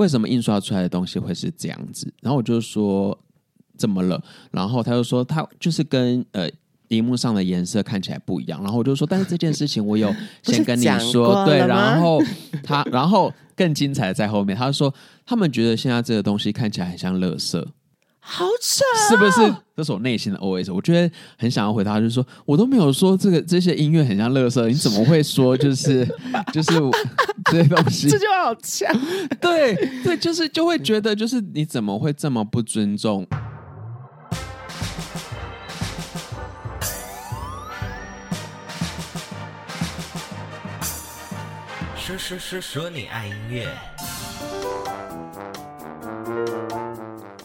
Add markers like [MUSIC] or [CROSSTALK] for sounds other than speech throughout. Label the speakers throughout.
Speaker 1: 为什么印刷出来的东西会是这样子？然后我就说怎么了？然后他就说他就是跟呃荧幕上的颜色看起来不一样。然后我就说，但是这件事情我有先 [LAUGHS] 跟你说，对。然后他，然后更精彩的在后面，他说他们觉得现在这个东西看起来很像垃圾。
Speaker 2: 好扯，
Speaker 1: 是不是？这是我内心的 OS。我觉得很想要回答，就是说我都没有说这个这些音乐很像垃圾，你怎么会说就是就是这些东西？
Speaker 2: 这就好呛。[LAUGHS]
Speaker 1: 对对，就是就会觉得就是你怎么会这么不尊重？
Speaker 3: 说说说说你爱音乐。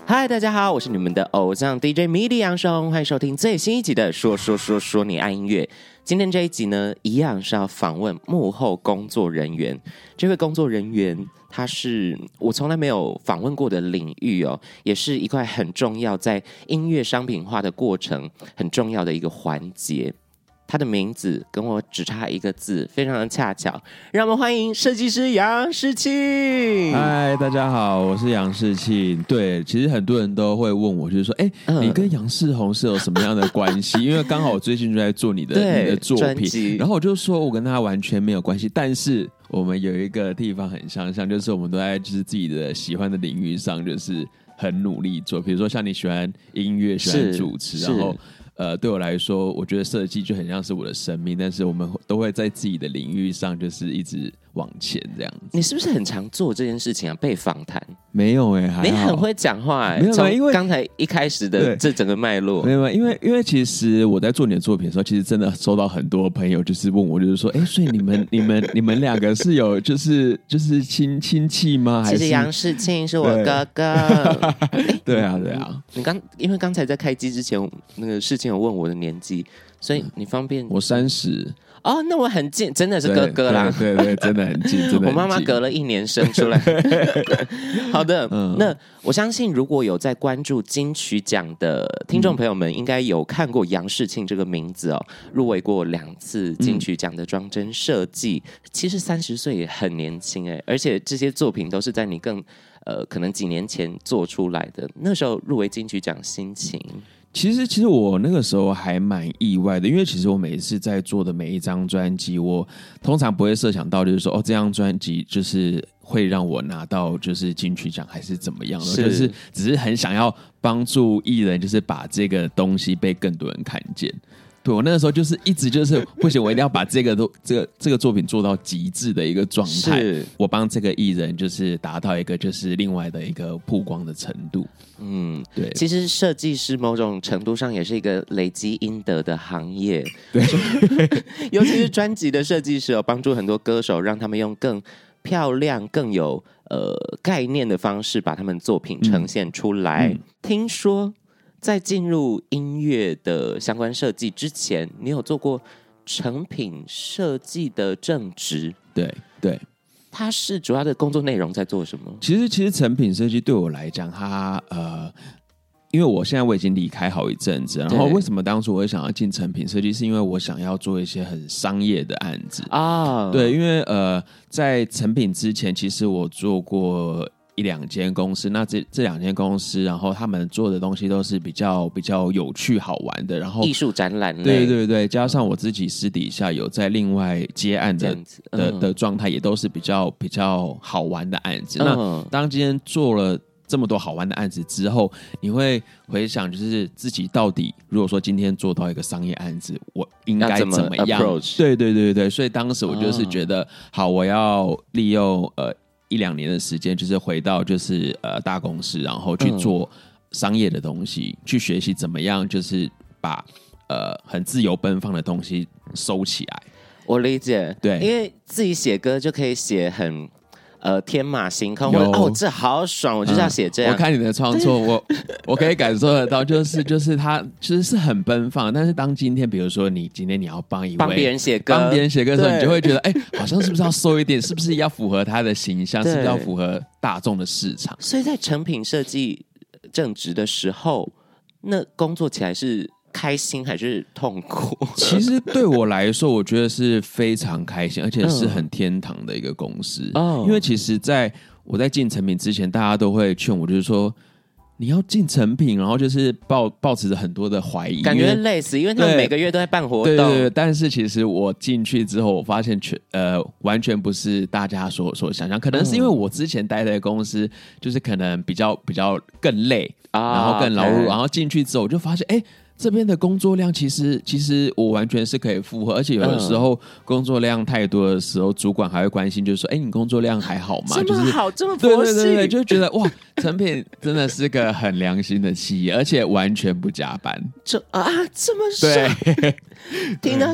Speaker 2: 嗨，大家好，我是你们的偶像 DJ 米莉杨松，欢迎收听最新一集的《说说说说你爱音乐》。今天这一集呢，一样是要访问幕后工作人员。这位工作人员，他是我从来没有访问过的领域哦，也是一块很重要，在音乐商品化的过程很重要的一个环节。他的名字跟我只差一个字，非常的恰巧。让我们欢迎设计师杨世庆。
Speaker 1: 嗨，大家好，我是杨世庆。对，其实很多人都会问我，就是说，哎、嗯，你跟杨世宏是有什么样的关系？[LAUGHS] 因为刚好我最近就在做你的你的作品，然后我就说我跟他完全没有关系，但是我们有一个地方很相像，就是我们都在就是自己的喜欢的领域上，就是很努力做。比如说像你喜欢音乐，喜欢主持，然后。呃，对我来说，我觉得设计就很像是我的生命，但是我们都会在自己的领域上，就是一直往前这样子。
Speaker 2: 你是不是很常做这件事情啊？被访谈？
Speaker 1: 没有哎、欸，
Speaker 2: 你很会讲话哎、欸，
Speaker 1: 没有，因为
Speaker 2: 刚才一开始的这整个脉络，
Speaker 1: 没有，因为因为其实我在做你的作品的时候，其实真的收到很多朋友就是问我，就是说，哎，[LAUGHS] 所以你们你们你们两个是有就是就是亲亲戚吗？还是
Speaker 2: 其实杨世庆是我哥哥。[LAUGHS]
Speaker 1: 对啊对啊，
Speaker 2: 你刚因为刚才在开机之前，那个世庆有问我的年纪，所以你方便
Speaker 1: 我三十。
Speaker 2: 哦，那我很近，真的是哥哥啦，
Speaker 1: 对对，对，真的很近，[LAUGHS] 真的。
Speaker 2: 我妈妈隔了一年生出来。[LAUGHS] 好的，嗯，那我相信如果有在关注金曲奖的听众朋友们，应该有看过杨世庆这个名字哦，入围过两次金曲奖的装帧设计。嗯、其实三十岁也很年轻哎，而且这些作品都是在你更呃可能几年前做出来的。那时候入围金曲奖心情。
Speaker 1: 其实，其实我那个时候还蛮意外的，因为其实我每一次在做的每一张专辑，我通常不会设想到，就是说，哦，这张专辑就是会让我拿到就是金曲奖，还是怎么样的，就是只是很想要帮助艺人，就是把这个东西被更多人看见。对，我那个时候就是一直就是不行，我一定要把这个都这个这个作品做到极致的一个状态。是我帮这个艺人就是达到一个就是另外的一个曝光的程度。嗯，对。
Speaker 2: 其实设计师某种程度上也是一个累积阴德的行业。
Speaker 1: 对，[LAUGHS]
Speaker 2: 尤其是专辑的设计师，有帮助很多歌手，让他们用更漂亮、更有呃概念的方式把他们作品呈现出来。嗯嗯、听说。在进入音乐的相关设计之前，你有做过成品设计的正职？
Speaker 1: 对对，
Speaker 2: 它是主要的工作内容在做什么？
Speaker 1: 其实，其实成品设计对我来讲，它呃，因为我现在我已经离开好一阵子，然后为什么当初我会想要进成品设计，是因为我想要做一些很商业的案子啊。对，因为呃，在成品之前，其实我做过。一两间公司，那这这两间公司，然后他们做的东西都是比较比较有趣好玩的，然后
Speaker 2: 艺术展览，
Speaker 1: 对对对，加上我自己私底下有在另外接案的的的状态，也都是比较比较好玩的案子。那当今天做了这么多好玩的案子之后，你会回想，就是自己到底如果说今天做到一个商业案子，我应该怎么样？对对对对，所以当时我就是觉得，好，我要利用呃。一两年的时间，就是回到就是呃大公司，然后去做商业的东西，嗯、去学习怎么样，就是把呃很自由奔放的东西收起来。
Speaker 2: 我理解，
Speaker 1: 对，
Speaker 2: 因为自己写歌就可以写很。呃，天马行空，有哦，这好爽，我就是要写这样。
Speaker 1: 嗯、我看你的创作，我我可以感受得到，就是就是他其实是很奔放，但是当今天比如说你今天你要帮一位
Speaker 2: 帮别人写歌，
Speaker 1: 帮别人写歌的时候，你就会觉得，哎，好像是不是要收一点？是不是要符合他的形象？是不是要符合大众的市场？
Speaker 2: 所以在成品设计正职的时候，那工作起来是。开心还是痛苦？[LAUGHS]
Speaker 1: 其实对我来说，我觉得是非常开心，而且是很天堂的一个公司。哦，因为其实，在我在进成品之前，大家都会劝我，就是说。你要进成品，然后就是抱抱持着很多的怀疑，
Speaker 2: 感觉累死，因为他们每个月都在办活动。
Speaker 1: 对对对，但是其实我进去之后，我发现全呃完全不是大家所所想象，可能是因为我之前待的公司就是可能比较比较更累，啊然后更劳碌，然后进去之后我就发现哎。诶这边的工作量其实其实我完全是可以负荷，而且有的时候工作量太多的时候，主管还会关心，就是说：“哎，你工作量还好吗？”
Speaker 2: 这么好，
Speaker 1: 就是、
Speaker 2: 这么佛系，
Speaker 1: 对对对对，就觉得哇，成品真的是个很良心的企业，而且完全不加班。
Speaker 2: 这啊，这么帅，对 [LAUGHS] 听到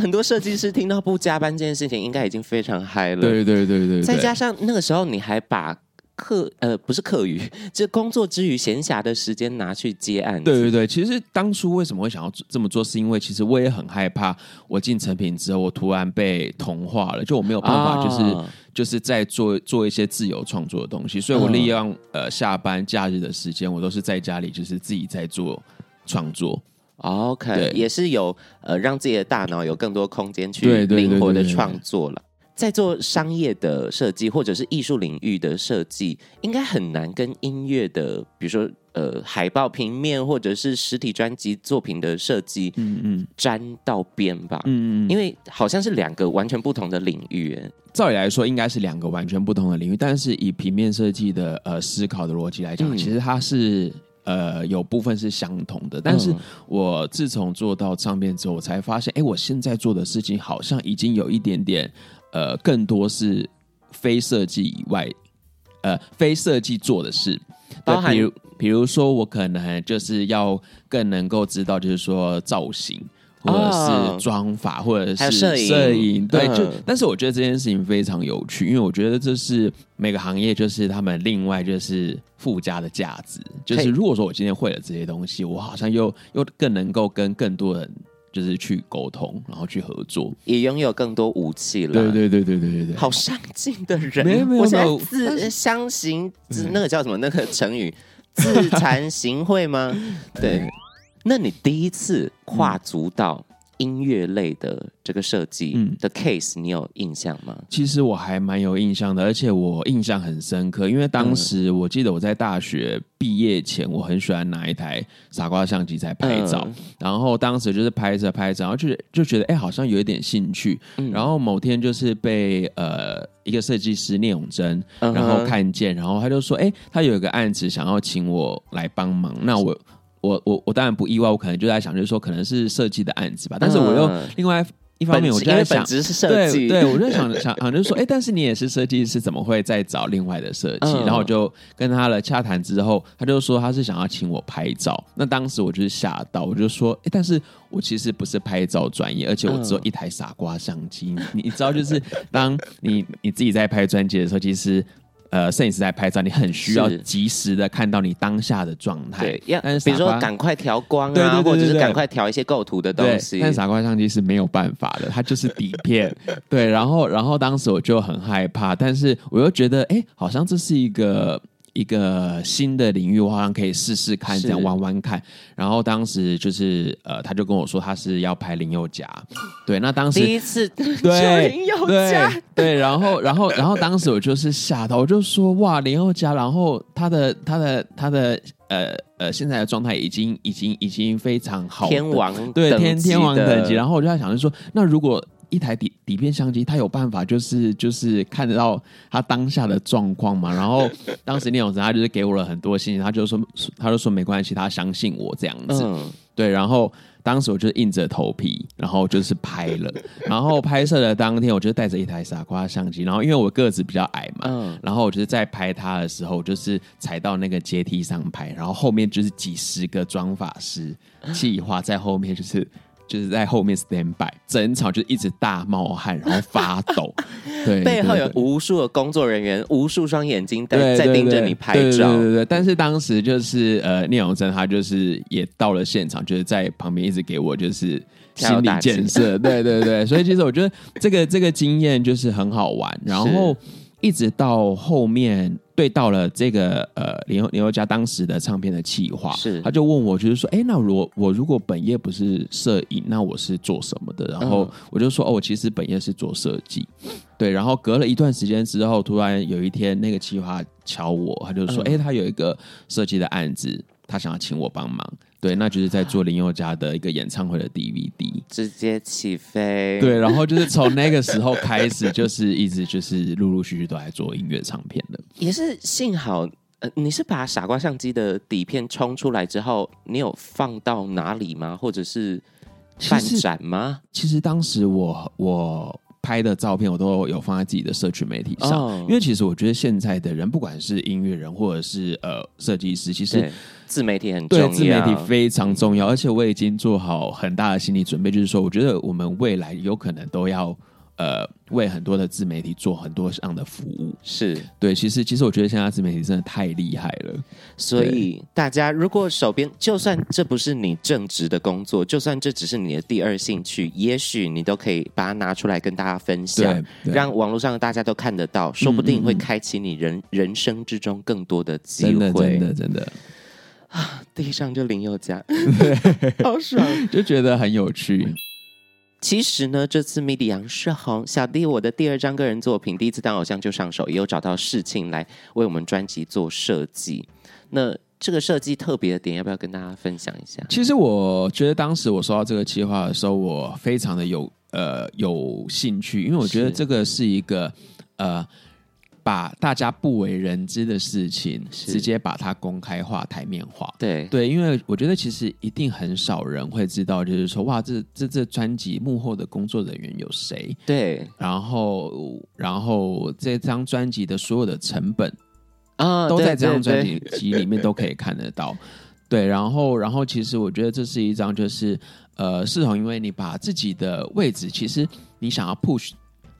Speaker 2: 很多设计师听到不加班这件事情，应该已经非常嗨了。
Speaker 1: 对对对对，对，
Speaker 2: 再加上那个时候你还把。课呃不是课余，[LAUGHS] 这工作之余闲暇的时间拿去接案。
Speaker 1: 对对对，其实当初为什么会想要这么做，是因为其实我也很害怕，我进成品之后，我突然被同化了，就我没有办法，就是、哦、就是在做做一些自由创作的东西，所以我利用、嗯、呃下班假日的时间，我都是在家里就是自己在做创作。
Speaker 2: OK，也是有呃让自己的大脑有更多空间去灵活的创作了。在做商业的设计或者是艺术领域的设计，应该很难跟音乐的，比如说呃海报、平面或者是实体专辑作品的设计，嗯嗯，沾到边吧，嗯嗯，因为好像是两个完全不同的领域。
Speaker 1: 照理来说，应该是两个完全不同的领域，但是以平面设计的呃思考的逻辑来讲，嗯、其实它是呃有部分是相同的。但是我自从做到唱片之后，我才发现，哎，我现在做的事情好像已经有一点点。呃，更多是非设计以外，呃，非设计做的事，包含比如，比如说，我可能就是要更能够知道，就是说造型，或者是妆法，或者是摄影，摄影，对，就，但是我觉得这件事情非常有趣，因为我觉得这是每个行业就是他们另外就是附加的价值，就是如果说我今天会了这些东西，我好像又又更能够跟更多人。就是去沟通，然后去合作，
Speaker 2: 也拥有更多武器了。
Speaker 1: 对对对对对对对，
Speaker 2: 好上进的人。
Speaker 1: 没有没有，
Speaker 2: 我现在自相行，那个叫什么？那个成语“自惭形秽” [LAUGHS] 吗？对。那你第一次跨足到？音乐类的这个设计的 case，你有印象吗？
Speaker 1: 嗯，其实我还蛮有印象的，而且我印象很深刻，因为当时我记得我在大学毕业前，我很喜欢拿一台傻瓜相机在拍照，嗯、然后当时就是拍着拍着，然后就就觉得哎，好像有一点兴趣，嗯、然后某天就是被呃一个设计师聂永贞，然后看见，然后他就说，哎，他有一个案子想要请我来帮忙，那我。我我我当然不意外，我可能就在想，就是说可能是设计的案子吧。但是我又另外一方面，我就在想，
Speaker 2: 本是设计，
Speaker 1: 对，对我就想想想，就是说，哎、欸，但是你也是设计师，怎么会再找另外的设计？然后我就跟他了洽谈之后，他就说他是想要请我拍照。那当时我就是吓到，我就说，哎、欸，但是我其实不是拍照专业，而且我只有一台傻瓜相机。你你知道，就是当你你自己在拍专辑的时候，其实。呃，摄影师在拍照，你很需要及时的看到你当下的状态。
Speaker 2: 对，要比如说赶快调光啊，或者是赶快调一些构图的东西。
Speaker 1: 但傻瓜相机是没有办法的，它就是底片。对，然后然后当时我就很害怕，但是我又觉得，哎，好像这是一个。一个新的领域，我好像可以试试看，这样玩玩看。然后当时就是呃，他就跟我说他是要拍林宥嘉，对，那当时
Speaker 2: 第一次 [LAUGHS] 对
Speaker 1: 林宥嘉，对，然后然后然后当时我就是吓到，我就说哇，林宥嘉，然后他的他的他的呃呃现在的状态已经已经已经非常好，
Speaker 2: 天王
Speaker 1: 对天天王等级。然后我就在想，就说那如果。一台底底片相机，他有办法，就是就是看得到他当下的状况嘛。然后 [LAUGHS] 当时聂永成他就是给我了很多信息，他就说，他就说没关系，他相信我这样子。嗯、对，然后当时我就硬着头皮，然后就是拍了。[LAUGHS] 然后拍摄的当天，我就带着一台傻瓜相机。然后因为我个子比较矮嘛，嗯、然后我就是在拍他的时候，就是踩到那个阶梯上拍，然后后面就是几十个妆发师计划在后面，就是。就是在后面 stand by，整场就一直大冒汗，然后发抖。[LAUGHS] 对，
Speaker 2: 背后有无数的工作人员，无数双眼睛在在盯着你拍照。对对，对对对。
Speaker 1: 但是当时就是呃，聂永真他就是也到了现场，就是在旁边一直给我就是心理建设。对对对。所以其实我觉得这个这个经验就是很好玩。然后一直到后面对到了这个呃林宥林宥嘉当时的唱片的企划，
Speaker 2: 是
Speaker 1: 他就问我，就是说，哎，那我我如果本业不是摄影，那我是做什么的？然后我就说，哦，我其实本业是做设计。对，然后隔了一段时间之后，突然有一天那个企划敲我，他就说，哎，他有一个设计的案子，他想要请我帮忙。对，那就是在做林宥嘉的一个演唱会的 DVD，
Speaker 2: 直接起飞。
Speaker 1: 对，然后就是从那个时候开始，就是一直就是陆陆续续都在做音乐唱片的。
Speaker 2: 也是幸好，呃，你是把傻瓜相机的底片冲出来之后，你有放到哪里吗？或者是办展吗？
Speaker 1: 其实，当时我我。拍的照片我都有放在自己的社群媒体上，oh. 因为其实我觉得现在的人，不管是音乐人或者是呃设计师，其实
Speaker 2: 自媒体很重要，
Speaker 1: 对，自媒体非常重要，而且我已经做好很大的心理准备，就是说，我觉得我们未来有可能都要。呃，为很多的自媒体做很多样的服务，
Speaker 2: 是
Speaker 1: 对。其实，其实我觉得现在自媒体真的太厉害了。
Speaker 2: 所以，大家如果手边就算这不是你正职的工作，就算这只是你的第二兴趣，也许你都可以把它拿出来跟大家分享，让网络上的大家都看得到，说不定会开启你人嗯嗯人生之中更多的机会。
Speaker 1: 真的，真的，真的
Speaker 2: 啊！[LAUGHS] 地上就林宥嘉，
Speaker 1: 对，[LAUGHS]
Speaker 2: 好爽，
Speaker 1: 就觉得很有趣。
Speaker 2: 其实呢，这次米迪杨世宏小弟我的第二张个人作品，第一次当偶像就上手，也有找到事情来为我们专辑做设计。那这个设计特别的点，要不要跟大家分享一下？
Speaker 1: 其实我觉得当时我收到这个计划的时候，我非常的有呃有兴趣，因为我觉得这个是一个呃。把大家不为人知的事情，直接把它公开化、台面化。
Speaker 2: 对
Speaker 1: 对，因为我觉得其实一定很少人会知道，就是说，哇，这这这专辑幕后的工作人员有谁？
Speaker 2: 对，
Speaker 1: 然后然后这张专辑的所有的成本啊，都在这张专辑集里面都可以看得到。对，然后然后其实我觉得这是一张，就是呃，是从因为你把自己的位置，其实你想要 push。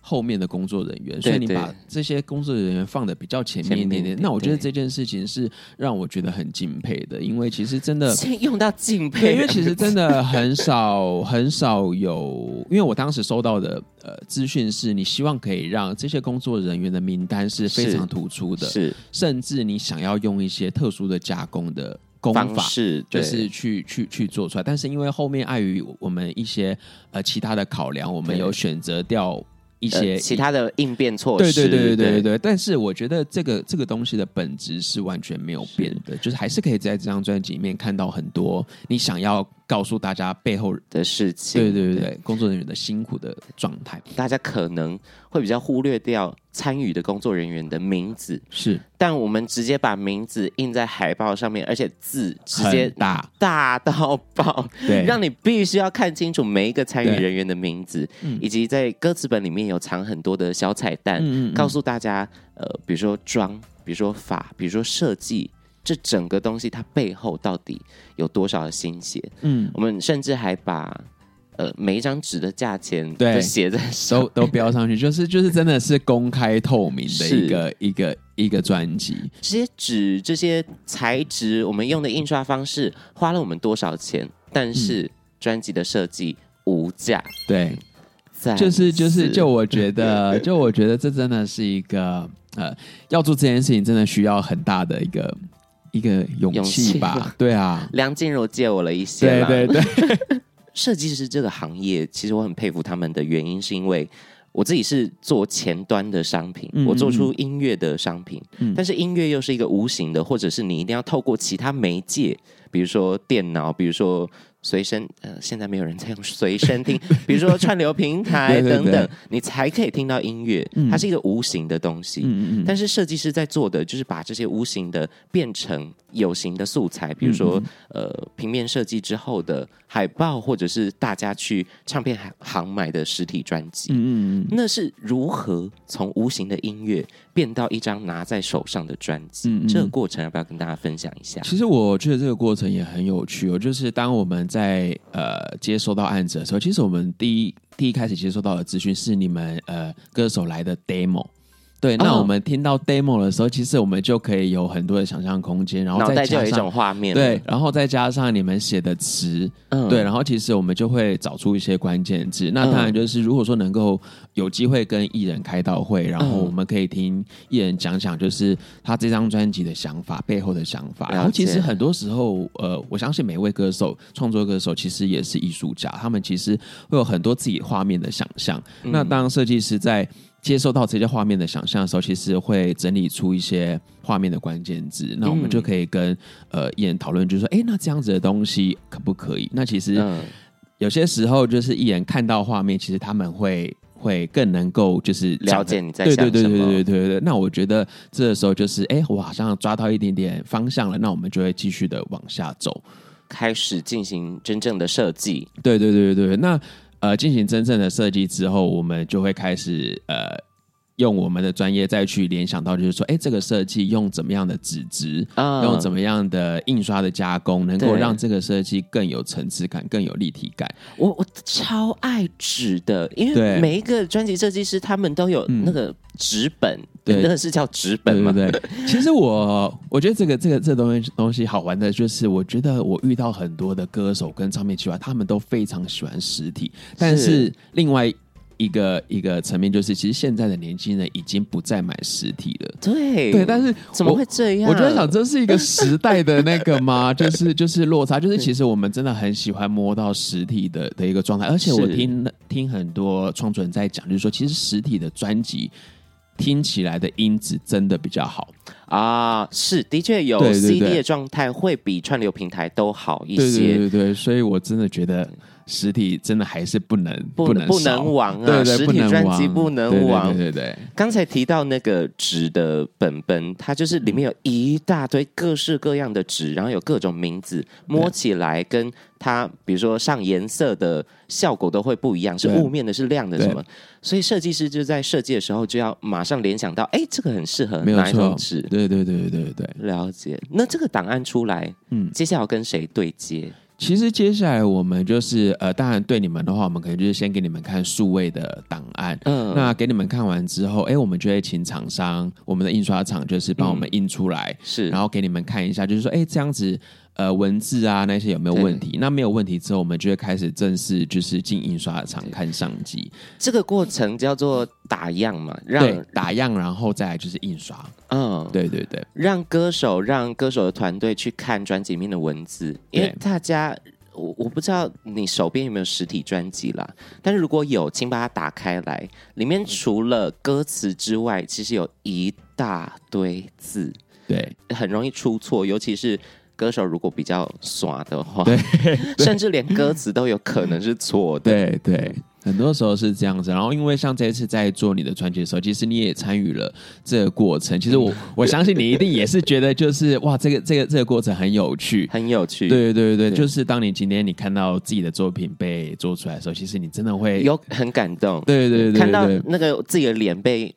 Speaker 1: 后面的工作人员，所以你把这些工作人员放的比较前面一点点。那我觉得这件事情是让我觉得很敬佩的，因为其实真的先 [LAUGHS]
Speaker 2: 用到敬佩，
Speaker 1: 因为其实真的很少 [LAUGHS] 很少有，因为我当时收到的呃资讯是，你希望可以让这些工作人员的名单是非常突出的，
Speaker 2: 是，
Speaker 1: 甚至你想要用一些特殊的加工的工法，是就是去去去做出来。但是因为后面碍于我们一些呃其他的考量，我们有选择掉。一些
Speaker 2: 其他的应变措施，
Speaker 1: 对对对对对对对。但是我觉得这个这个东西的本质是完全没有变的，就是还是可以在这张专辑里面看到很多你想要。告诉大家背后
Speaker 2: 的事情，
Speaker 1: 对对对对，工作人员的辛苦的状态，
Speaker 2: 大家可能会比较忽略掉参与的工作人员的名字，
Speaker 1: 是，
Speaker 2: 但我们直接把名字印在海报上面，而且字直接
Speaker 1: 大。
Speaker 2: 大到爆，对，让你必须要看清楚每一个参与人员的名字，以及在歌词本里面有藏很多的小彩蛋，嗯嗯，告诉大家，呃，比如说妆，比如说法，比如说设计。这整个东西它背后到底有多少的心血？嗯，我们甚至还把呃每一张纸的价钱都写在
Speaker 1: 都都标上去，[LAUGHS] 就是就是真的是公开透明的一个一个一个专辑。
Speaker 2: 这些纸这些材质，我们用的印刷方式花了我们多少钱？但是专辑的设计无价。
Speaker 1: 对，就是就是就我觉得，[LAUGHS] 就我觉得这真的是一个呃，要做这件事情真的需要很大的一个。一个勇气吧，[LAUGHS] 对啊，
Speaker 2: 梁静茹借我了一些，
Speaker 1: 对对对。[LAUGHS]
Speaker 2: 设计师这个行业，其实我很佩服他们的原因，是因为我自己是做前端的商品，我做出音乐的商品，嗯、但是音乐又是一个无形的，或者是你一定要透过其他媒介，比如说电脑，比如说。随身呃，现在没有人在用随身听，[LAUGHS] 比如说串流平台等等，你才可以听到音乐。嗯、它是一个无形的东西，嗯嗯，但是设计师在做的就是把这些无形的变成有形的素材，比如说呃，平面设计之后的海报，或者是大家去唱片行买的实体专辑。嗯嗯，那是如何从无形的音乐变到一张拿在手上的专辑？嗯嗯，这个过程要不要跟大家分享一下？
Speaker 1: 其实我觉得这个过程也很有趣哦，就是当我们在呃接收到案子的时候，其实我们第一第一开始接收到的资讯是你们呃歌手来的 demo，对，那我们听到 demo 的时候，其实我们就可以有很多的想象空间，然后再加上
Speaker 2: 一种画面，
Speaker 1: 对，然后再加上你们写的词，嗯，对，然后其实我们就会找出一些关键字。那当然就是如果说能够有机会跟艺人开到会，然后我们可以听艺人讲讲，就是他这张专辑的想法背后的想法。然后其实很多时候，呃，我相信每位歌手创作歌手其实也是艺术家，他们其实会有很多自己画面的想象。那当设计师在接受到这些画面的想象的时候，其实会整理出一些画面的关键字。那我们就可以跟呃艺人讨论，就是说，哎，那这样子的东西可不可以？那其实有些时候就是艺人看到画面，其实他们会会更能够就是
Speaker 2: 了解你在想什么。
Speaker 1: 对对对对对对对。那我觉得这个时候就是，哎，我好像抓到一点点方向了。那我们就会继续的往下走，
Speaker 2: 开始进行真正的设计。
Speaker 1: 对对对对对。那。呃，进行真正的设计之后，我们就会开始呃，用我们的专业再去联想到，就是说，哎，这个设计用怎么样的纸质，嗯、用怎么样的印刷的加工，能够让这个设计更有层次感、更有立体感。
Speaker 2: 我我超爱纸的，因为每一个专辑设计师他们都有那个纸本。嗯对，那个是叫纸本嘛？
Speaker 1: 对，对，对，[LAUGHS] 其实我我觉得这个这个这个东西东西好玩的就是，我觉得我遇到很多的歌手跟唱片企划，他们都非常喜欢实体。但是另外一个一个层面就是，其实现在的年轻人已经不再买实体了。
Speaker 2: 对
Speaker 1: 对，但是
Speaker 2: 怎么会这样？
Speaker 1: 我就在想，这是一个时代的那个吗？[LAUGHS] 就是就是落差，就是其实我们真的很喜欢摸到实体的的一个状态。而且我听听很多创作人在讲，就是说，其实实体的专辑。听起来的音质真的比较好
Speaker 2: 啊，是的确有 CD 的状态会比串流平台都好一些，
Speaker 1: 对对对对，所以我真的觉得实体真的还是不能
Speaker 2: 不能不能亡啊，
Speaker 1: 对对
Speaker 2: 实体专辑不能亡，
Speaker 1: 对对对。
Speaker 2: 刚才提到那个纸的本本，它就是里面有一大堆各式各样的纸，然后有各种名字，摸起来跟它比如说上颜色的效果都会不一样，是雾面的，是亮的，什么？所以设计师就在设计的时候就要马上联想到，哎，这个很适合哪一种纸？
Speaker 1: 对对对对对对，
Speaker 2: 了解。那这个档案出来，嗯，接下来要跟谁对接？
Speaker 1: 其实接下来我们就是呃，当然对你们的话，我们可能就是先给你们看数位的档案。嗯，那给你们看完之后，哎，我们就会请厂商，我们的印刷厂就是帮我们印出来，是，然后给你们看一下，就是说，哎，这样子。呃，文字啊那些有没有问题？那没有问题之后，我们就会开始正式就是进印刷厂看相机。
Speaker 2: 这个过程叫做打样嘛，
Speaker 1: 让打样，然后再来就是印刷。嗯，对对对，
Speaker 2: 让歌手让歌手的团队去看专辑里面的文字，因为大家我我不知道你手边有没有实体专辑啦，但是如果有，请把它打开来，里面除了歌词之外，其实有一大堆字，
Speaker 1: 对，
Speaker 2: 很容易出错，尤其是。歌手如果比较耍的话，对，[LAUGHS] 甚至连歌词都有可能是错的。
Speaker 1: 对对，很多时候是这样子。然后，因为像这一次在做你的专辑的时候，其实你也参与了这个过程。其实我 [LAUGHS] 我相信你一定也是觉得，就是哇，这个这个这个过程很有趣，
Speaker 2: 很有趣。
Speaker 1: 对对对对，就是当你今天你看到自己的作品被做出来的时候，其实你真的会
Speaker 2: 有很感动。
Speaker 1: 对对对，
Speaker 2: 看到那个自己的脸被。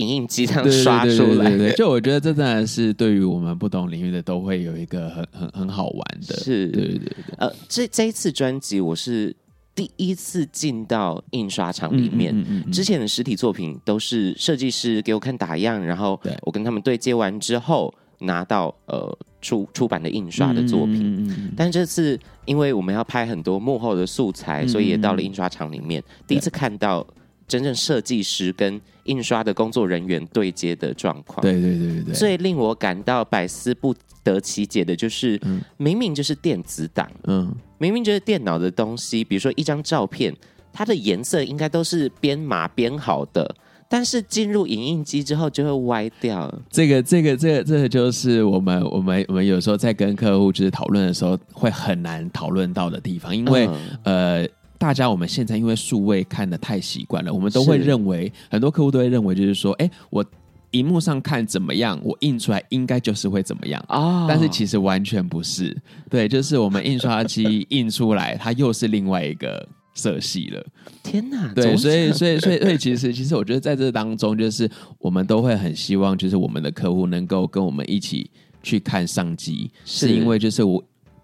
Speaker 2: 影印机这样刷出来，对对对对对，
Speaker 1: 就我觉得这当然是对于我们不同领域的都会有一个很很很好玩的。
Speaker 2: 是，
Speaker 1: 对对对。
Speaker 2: 呃，这这一次专辑我是第一次进到印刷厂里面，嗯嗯嗯嗯、之前的实体作品都是设计师给我看打样，然后我跟他们对接完之后拿到呃出出版的印刷的作品。但这次因为我们要拍很多幕后的素材，所以也到了印刷厂里面，第一次看到。真正设计师跟印刷的工作人员对接的状况，
Speaker 1: 对对对对，
Speaker 2: 最令我感到百思不得其解的就是，嗯、明明就是电子档，嗯，明明就是电脑的东西，比如说一张照片，它的颜色应该都是编码编好的，但是进入影印机之后就会歪掉。
Speaker 1: 这个这个这个这个就是我们我们我们有时候在跟客户就是讨论的时候会很难讨论到的地方，因为、嗯、呃。大家我们现在因为数位看的太习惯了，我们都会认为很多客户都会认为就是说，哎，我荧幕上看怎么样，我印出来应该就是会怎么样啊。但是其实完全不是，对，就是我们印刷机印出来，它又是另外一个色系了。
Speaker 2: 天哪！
Speaker 1: 对，所以所以所以所以其实其实我觉得在这当中，就是我们都会很希望，就是我们的客户能够跟我们一起去看上机，是因为就是我。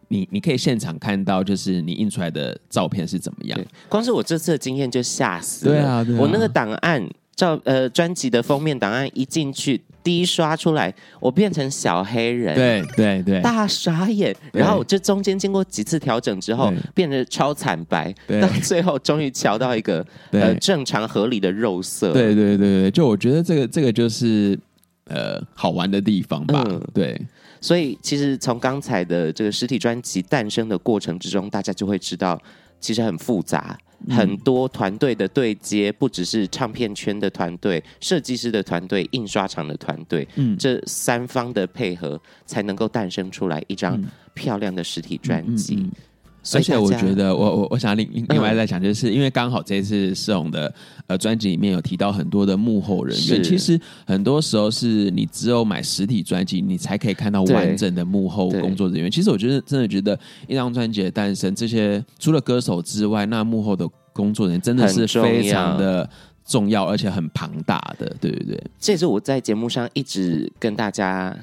Speaker 1: 你你可以现场看到，就是你印出来的照片是怎么样。
Speaker 2: 光是我这次的经验就吓死了。
Speaker 1: 对啊，对啊，
Speaker 2: 我那个档案照呃专辑的封面档案一进去，第一刷出来，我变成小黑人，
Speaker 1: 对对对，
Speaker 2: 大傻眼。然后这中间经过几次调整之后，变得超惨白，到最后终于调到一个呃正常合理的肉色。
Speaker 1: 对对对对，就我觉得这个这个就是呃好玩的地方吧。嗯、对，
Speaker 2: 所以其实从刚才的这个实体专辑诞生的过程之中，大家就会知道。其实很复杂，很多团队的对接，不只是唱片圈的团队、设计师的团队、印刷厂的团队，嗯，这三方的配合才能够诞生出来一张漂亮的实体专辑。嗯嗯嗯嗯
Speaker 1: 而且我觉得我，我我我想另另外再讲，就是因为刚好这次世宏的呃专辑里面有提到很多的幕后人员，其实很多时候是你只有买实体专辑，你才可以看到完整的幕后工作人员。其实我觉得真的觉得一张专辑的诞生，这些除了歌手之外，那幕后的工作人员真的是非常的重要，而且很庞大的，对不对。
Speaker 2: 这也是我在节目上一直跟大家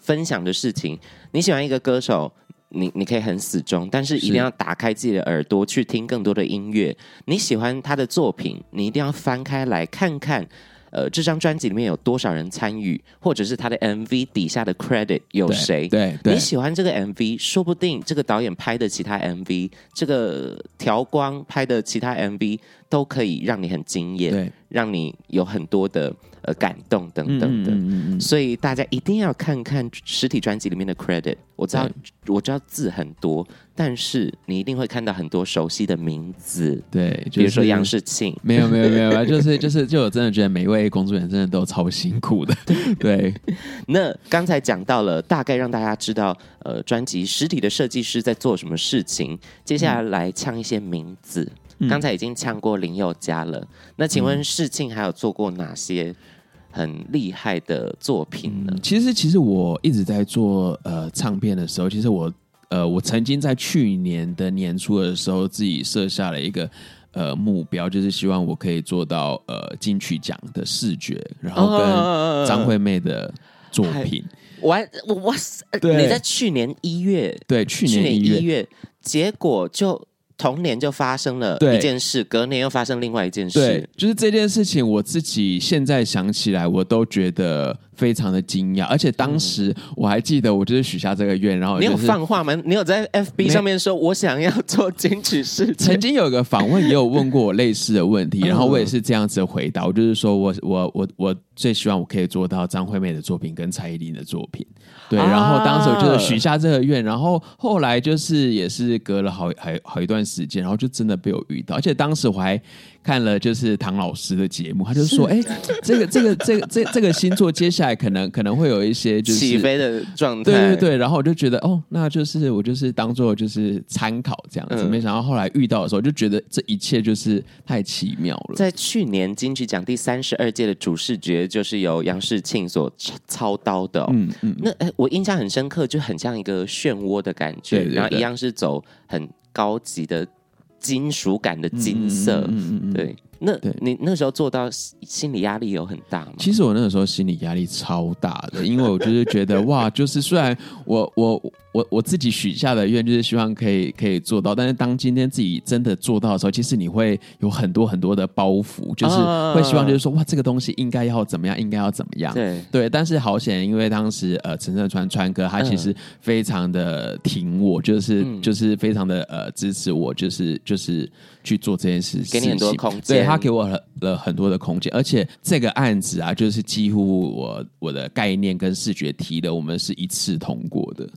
Speaker 2: 分享的事情。你喜欢一个歌手？你你可以很死忠，但是一定要打开自己的耳朵去听更多的音乐。你喜欢他的作品，你一定要翻开来看看。呃，这张专辑里面有多少人参与，或者是他的 MV 底下的 credit 有谁？
Speaker 1: 对，对，
Speaker 2: 你喜欢这个 MV，说不定这个导演拍的其他 MV，这个调光拍的其他 MV 都可以让你很惊艳，对，让你有很多的呃感动等等的。嗯嗯嗯嗯，所以大家一定要看看实体专辑里面的 credit。我知道，我知道字很多。但是你一定会看到很多熟悉的名字，
Speaker 1: 对，
Speaker 2: 就是、比如说杨世庆，
Speaker 1: 没有没有没有，[LAUGHS] 就是就是就我真的觉得每一位工作人员真的都超辛苦的，对。
Speaker 2: 那刚才讲到了，大概让大家知道，呃，专辑实体的设计师在做什么事情。接下来来呛一些名字，嗯、刚才已经呛过林宥嘉了。那请问世庆还有做过哪些很厉害的作品呢？
Speaker 1: 嗯、其实其实我一直在做呃唱片的时候，其实我。呃，我曾经在去年的年初的时候，自己设下了一个呃目标，就是希望我可以做到呃金曲奖的视觉，然后跟张惠妹的作品。
Speaker 2: 我哇塞！你在去年一月，
Speaker 1: 对，去年一月，
Speaker 2: 月，结果就。同年就发生了一件事，隔年又发生另外一件事。
Speaker 1: 对，就是这件事情，我自己现在想起来，我都觉得非常的惊讶。而且当时我还记得，我就是许下这个愿，然后、就是、
Speaker 2: 你有放话吗？你有在 FB 上面说，我想要做金曲视觉。
Speaker 1: 曾经有个访问也有问过我类似的问题，[LAUGHS] 然后我也是这样子回答，我就是说我我我我最希望我可以做到张惠妹的作品跟蔡依林的作品。对，然后当时我就是许下这个愿，然后后来就是也是隔了好好好一段时间，然后就真的被我遇到，而且当时我还。看了就是唐老师的节目，他就说：“哎，这个这个这个这这个星座接下来可能可能会有一些就是
Speaker 2: 起飞的状态。”
Speaker 1: 对对对，然后我就觉得哦，那就是我就是当做就是参考这样子。嗯、没想到后来遇到的时候，就觉得这一切就是太奇妙了。
Speaker 2: 在去年金曲奖第三十二届的主视觉，就是由杨世庆所操刀的、哦。嗯嗯，那哎，我印象很深刻，就很像一个漩涡的感觉，对对对，然后一样是走很高级的。金属感的金色，嗯嗯嗯、对，那对你那时候做到心理压力有很大吗？
Speaker 1: 其实我那个时候心理压力超大的，因为我就是觉得哇，就是虽然我我。我我自己许下的愿就是希望可以可以做到，但是当今天自己真的做到的时候，其实你会有很多很多的包袱，就是会希望就是说哇，这个东西应该要怎么样，应该要怎么样。对对，但是好险，因为当时呃陈胜川川哥他其实非常的挺我，就是、嗯、就是非常的呃支持我，就是就是去做这件事情，
Speaker 2: 给你很多空间，
Speaker 1: 对他给我了了很多的空间，而且这个案子啊，就是几乎我我的概念跟视觉提的，我们是一次通过的。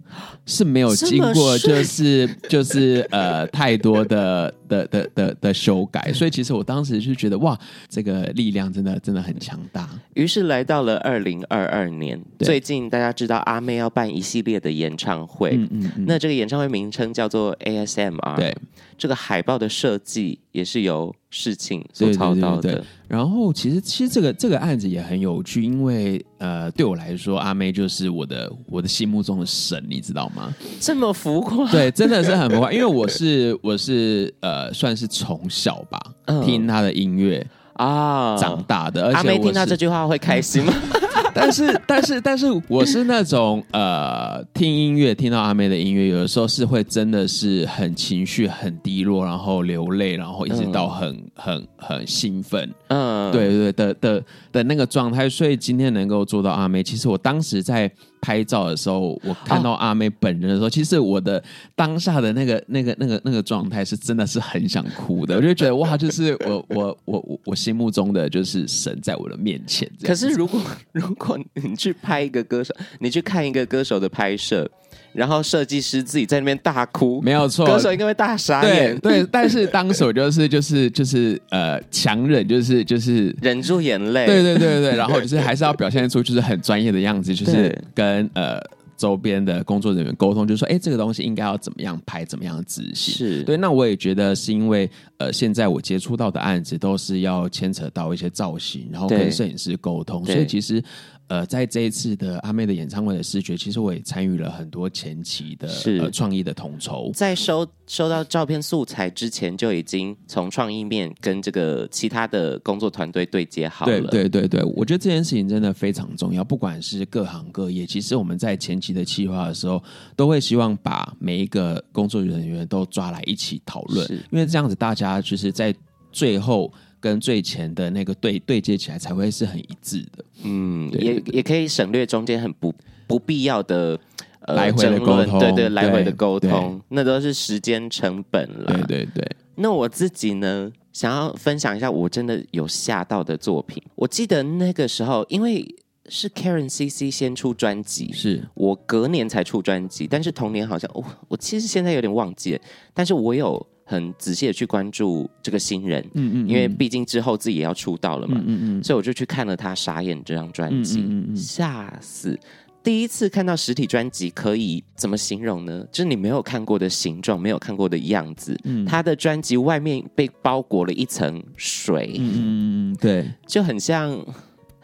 Speaker 1: 是没有经过，就是就是呃太多的的的的的修改，所以其实我当时就觉得哇，这个力量真的真的很强大。
Speaker 2: 于是来到了二零二二年，最近大家知道阿妹要办一系列的演唱会，嗯嗯嗯，那这个演唱会名称叫做 ASMR，对，这个海报的设计也是由事情所操刀的。对对对对
Speaker 1: 然后其实其实这个这个案子也很有趣，因为呃对我来说，阿妹就是我的我的心目中的神，你知道吗？
Speaker 2: 这么浮夸？
Speaker 1: 对，真的是很浮夸。因为我是我是呃算是从小吧、嗯、听她的音乐啊长大的。而且
Speaker 2: 阿妹听到这句话会开心吗？[LAUGHS]
Speaker 1: 但是但是但是我是那种呃，听音乐听到阿妹的音乐，有的时候是会真的是很情绪很低落，然后流泪，然后一直到很、嗯、很很兴奋，嗯，对对的的的那个状态。所以今天能够做到阿妹，其实我当时在。拍照的时候，我看到阿妹本人的时候，哦、其实我的当下的那个、那个、那个、那个状态是真的是很想哭的。我就觉得哇，就是我、我、我、我、我心目中的就是神在我的面前。
Speaker 2: 可是如果如果你去拍一个歌手，你去看一个歌手的拍摄。然后设计师自己在那边大哭，
Speaker 1: 没有错，
Speaker 2: 歌手应该会大傻眼。
Speaker 1: 对对，但是当时我就是就是就是呃强忍，就是就是
Speaker 2: 忍住眼泪。
Speaker 1: 对对对对，然后就是还是要表现出就是很专业的样子，就是跟呃。周边的工作人员沟通，就是说，哎，这个东西应该要怎么样拍，怎么样执行？
Speaker 2: 是
Speaker 1: 对。那我也觉得是因为，呃，现在我接触到的案子都是要牵扯到一些造型，然后跟摄影师沟通，所以其实，呃，在这一次的阿妹的演唱会的视觉，其实我也参与了很多前期的呃创意的统筹。
Speaker 2: 在收收到照片素材之前，就已经从创意面跟这个其他的工作团队对接好了。
Speaker 1: 对对对对，我觉得这件事情真的非常重要，不管是各行各业，其实我们在前期。的企划的时候，都会希望把每一个工作人员都抓来一起讨论，因为这样子大家就是在最后跟最前的那个对对接起来才会是很一致的。
Speaker 2: 嗯，也也可以省略中间很不不必要的、
Speaker 1: 呃、来回的沟通，
Speaker 2: 对对，来回的沟通，那都是时间成本了。
Speaker 1: 对对对。
Speaker 2: 那我自己呢，想要分享一下我真的有吓到的作品。我记得那个时候，因为。是 Karen CC 先出专辑，
Speaker 1: 是
Speaker 2: 我隔年才出专辑，但是同年好像我我其实现在有点忘记了，但是我有很仔细的去关注这个新人，嗯，嗯嗯，因为毕竟之后自己也要出道了嘛，嗯嗯，嗯，所以我就去看了他《傻眼》这张专辑，嗯嗯嗯，吓死！第一次看到实体专辑，可以怎么形容呢？就是你没有看过的形状，没有看过的样子，嗯，他的专辑外面被包裹了一层水，
Speaker 1: 嗯嗯，对，
Speaker 2: 就很像。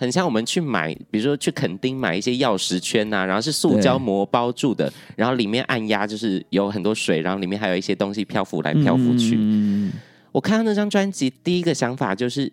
Speaker 2: 很像我们去买，比如说去垦丁买一些钥匙圈呐、啊，然后是塑胶膜包住的，然后里面按压就是有很多水，然后里面还有一些东西漂浮来漂浮去。嗯、我看到那张专辑，第一个想法就是，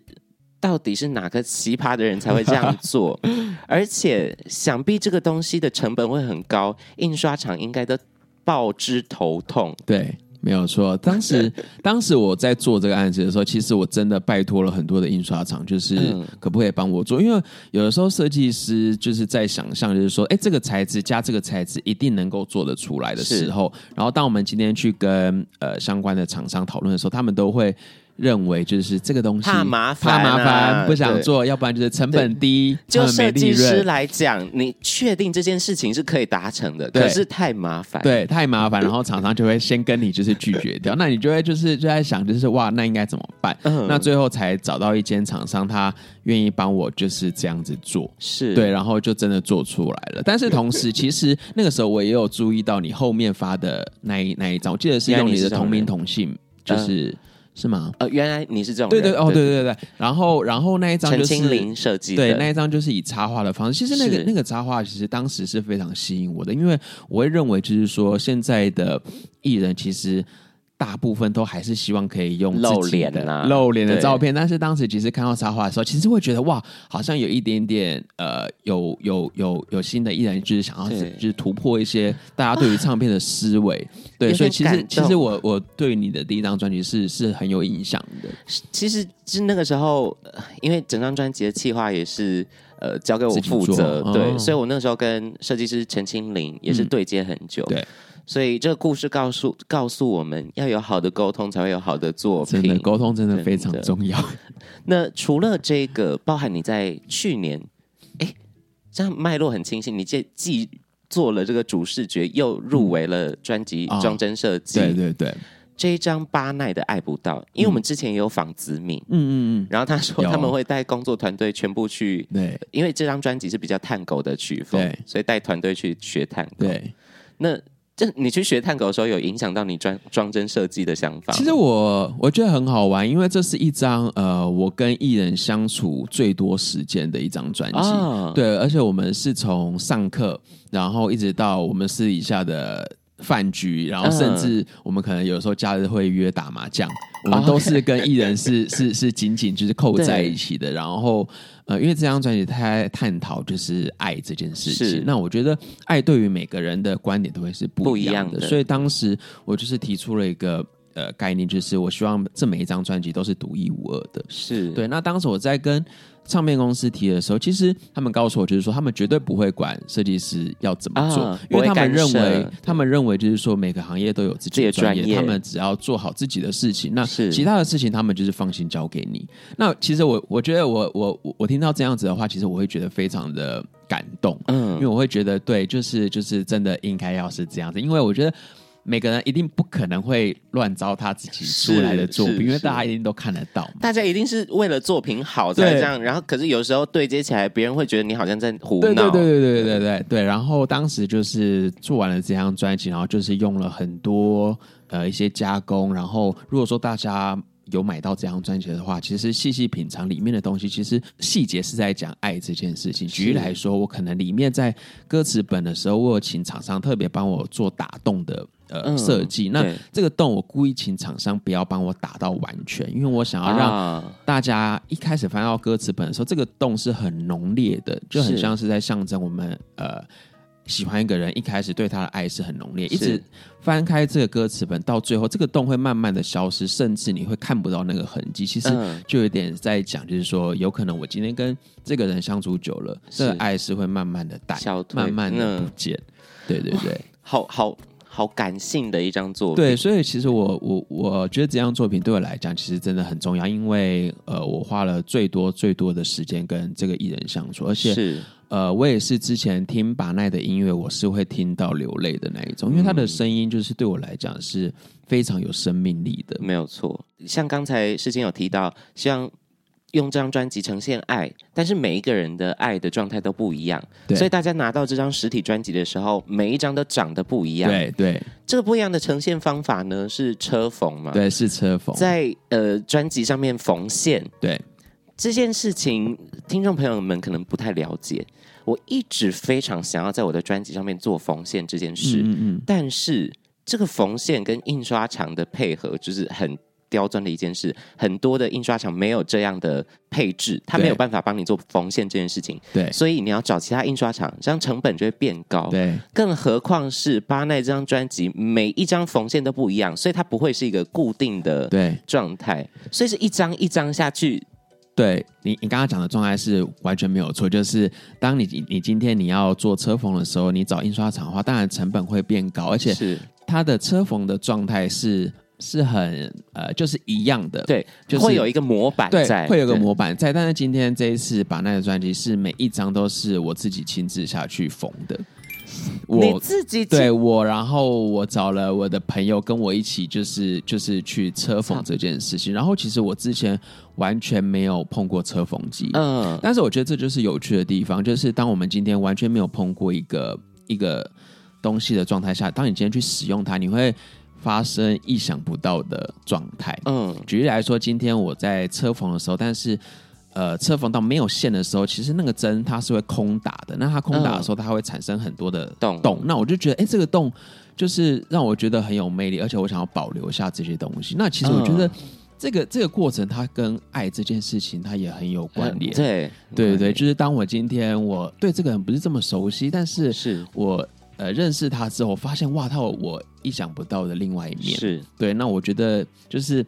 Speaker 2: 到底是哪个奇葩的人才会这样做？[LAUGHS] 而且想必这个东西的成本会很高，印刷厂应该都报之头痛。
Speaker 1: 对。没有错，当时 [LAUGHS] 当时我在做这个案子的时候，其实我真的拜托了很多的印刷厂，就是可不可以帮我做？因为有的时候设计师就是在想象，就是说，哎，这个材质加这个材质一定能够做得出来的时候，然后当我们今天去跟呃相关的厂商讨论的时候，他们都会。认为就是这个东西
Speaker 2: 怕麻烦，
Speaker 1: 怕麻烦，不想做，要不然就是成本低。
Speaker 2: 就设计师来讲，你确定这件事情是可以达成的，可是太麻烦，
Speaker 1: 对，太麻烦，然后厂商就会先跟你就是拒绝掉，[LAUGHS] 那你就会就是就在想，就是哇，那应该怎么办？嗯，那最后才找到一间厂商，他愿意帮我就是这样子做，
Speaker 2: 是对，
Speaker 1: 然后就真的做出来了。但是同时，其实那个时候我也有注意到你后面发的那一那一张，我记得是用你的同名同姓，就是。是吗？
Speaker 2: 呃，原来你是这种
Speaker 1: 对对哦，对对对对。然后然后那一张就是
Speaker 2: 陈清林设计的，
Speaker 1: 对，那一张就是以插画的方式。其实那个那个插画，其实当时是非常吸引我的，因为我会认为就是说现在的艺人其实。大部分都还是希望可以用
Speaker 2: 露脸的
Speaker 1: 露脸的照片，但是当时其实看到插画的时候，其实会觉得哇，好像有一点点呃，有有有有新的艺人，就是想要就是突破一些大家对于唱片的思维，[LAUGHS] 对，所以其实其实我我对你的第一张专辑是是很有影响的。
Speaker 2: 其实是那个时候，因为整张专辑的企划也是呃交给我负责，对，所以我那个时候跟设计师陈清林也是对接很久，
Speaker 1: 对。
Speaker 2: 所以这个故事告诉告诉我们要有好的沟通，才会有好的作品。
Speaker 1: 真的，沟通真的非常重要。
Speaker 2: 那除了这个，包含你在去年，哎，这样脉络很清晰。你既既做了这个主视觉，又入围了专辑装帧设计。
Speaker 1: 对对对，
Speaker 2: 这一张巴奈的爱不到，因为我们之前也有访子敏，嗯
Speaker 1: 嗯嗯，
Speaker 2: 然后他说他们会带工作团队全部去，对，因为这张专辑是比较探狗的曲风，对，所以带团队去学探狗。
Speaker 1: 对，
Speaker 2: 那。就你去学探狗的时候，有影响到你装装帧设计的想法？
Speaker 1: 其实我我觉得很好玩，因为这是一张呃，我跟艺人相处最多时间的一张专辑。哦、对，而且我们是从上课，然后一直到我们私底下的饭局，然后甚至我们可能有时候假日会约打麻将，我们都是跟艺人是 [LAUGHS] 是是紧紧就是扣在一起的。然后呃，因为这张专辑它在探讨就是爱这件事情，那我觉得爱对于每个人的观点都会是不一样的，所以当时我就是提出了一个呃概念，就是我希望这每一张专辑都是独一无二的。
Speaker 2: 是
Speaker 1: 对。那当时我在跟唱片公司提的时候，其实他们告诉我，就是说他们绝对不会管设计师要怎么做，啊、因为他们认为，他们认为就是说每个行业都有自己的专业，他们只要做好自己的事情，那其他的事情他们就是放心交给你。那其实我我觉得我我我听到这样子的话，其实我会觉得非常的感动，嗯，因为我会觉得对，就是就是真的应该要是这样子，因为我觉得。每个人一定不可能会乱糟他自己出来的作品，因为大家一定都看得到。
Speaker 2: 大家一定是为了作品好才这样，然后可是有时候对接起来，别人会觉得你好像在胡闹。对对
Speaker 1: 对对对对对对。然后当时就是做完了这张专辑，然后就是用了很多呃一些加工。然后如果说大家有买到这张专辑的话，其实细细品尝里面的东西，其实细节是在讲爱这件事情。举例来说，我可能里面在歌词本的时候，我有请厂商特别帮我做打动的。呃，设计、嗯、那这个洞，我故意请厂商不要帮我打到完全，因为我想要让大家一开始翻到歌词本的时候，这个洞是很浓烈的，就很像是在象征我们呃喜欢一个人，一开始对他的爱是很浓烈，一直翻开这个歌词本到最后，这个洞会慢慢的消失，甚至你会看不到那个痕迹。其实就有点在讲，就是说有可能我今天跟这个人相处久了，这个爱是会慢慢的淡，慢慢的不见。对对对，
Speaker 2: 好好。好感性的一张作品，
Speaker 1: 对，所以其实我我我觉得这张作品对我来讲，其实真的很重要，因为呃，我花了最多最多的时间跟这个艺人相处，而且是呃，我也是之前听巴奈的音乐，我是会听到流泪的那一种，因为他的声音就是对我来讲是非常有生命力的，
Speaker 2: 没有错。像刚才世金有提到，像。用这张专辑呈现爱，但是每一个人的爱的状态都不一样，所以大家拿到这张实体专辑的时候，每一张都长得不一样。
Speaker 1: 对对，对
Speaker 2: 这个不一样的呈现方法呢，是车缝嘛？
Speaker 1: 对，是车缝，
Speaker 2: 在呃专辑上面缝线。
Speaker 1: 对
Speaker 2: 这件事情，听众朋友们可能不太了解。我一直非常想要在我的专辑上面做缝线这件事，嗯嗯，但是这个缝线跟印刷厂的配合就是很。刁钻的一件事，很多的印刷厂没有这样的配置，他没有办法帮你做缝线这件事情。
Speaker 1: 对，
Speaker 2: 所以你要找其他印刷厂，这样成本就会变高。
Speaker 1: 对，
Speaker 2: 更何况是巴奈这张专辑，每一张缝线都不一样，所以它不会是一个固定的对状态，所以是一张一张下去。
Speaker 1: 对你，你刚刚讲的状态是完全没有错，就是当你你今天你要做车缝的时候，你找印刷厂的话，当然成本会变高，而且是它的车缝的状态是。是很呃，就是一样的，
Speaker 2: 对，
Speaker 1: 就是
Speaker 2: 会有一个模板在，
Speaker 1: 对，会有个模板在。但是今天这一次把那个专辑是每一张都是我自己亲自下去缝的，
Speaker 2: 我自己
Speaker 1: 对我，然后我找了我的朋友跟我一起，就是就是去车缝这件事情。然后其实我之前完全没有碰过车缝机，嗯，但是我觉得这就是有趣的地方，就是当我们今天完全没有碰过一个一个东西的状态下，当你今天去使用它，你会。发生意想不到的状态。嗯，举例来说，今天我在车缝的时候，但是呃，车缝到没有线的时候，其实那个针它是会空打的。那它空打的时候，它会产生很多的洞洞。那我就觉得，哎，这个洞就是让我觉得很有魅力，而且我想要保留下这些东西。那其实我觉得这个这个过程，它跟爱这件事情，它也很有关联。
Speaker 2: 对
Speaker 1: 对对对，就是当我今天我对这个人不是这么熟悉，但是是我。呃，认识他之后，发现哇，他有我意想不到的另外一面。
Speaker 2: 是
Speaker 1: 对，那我觉得就是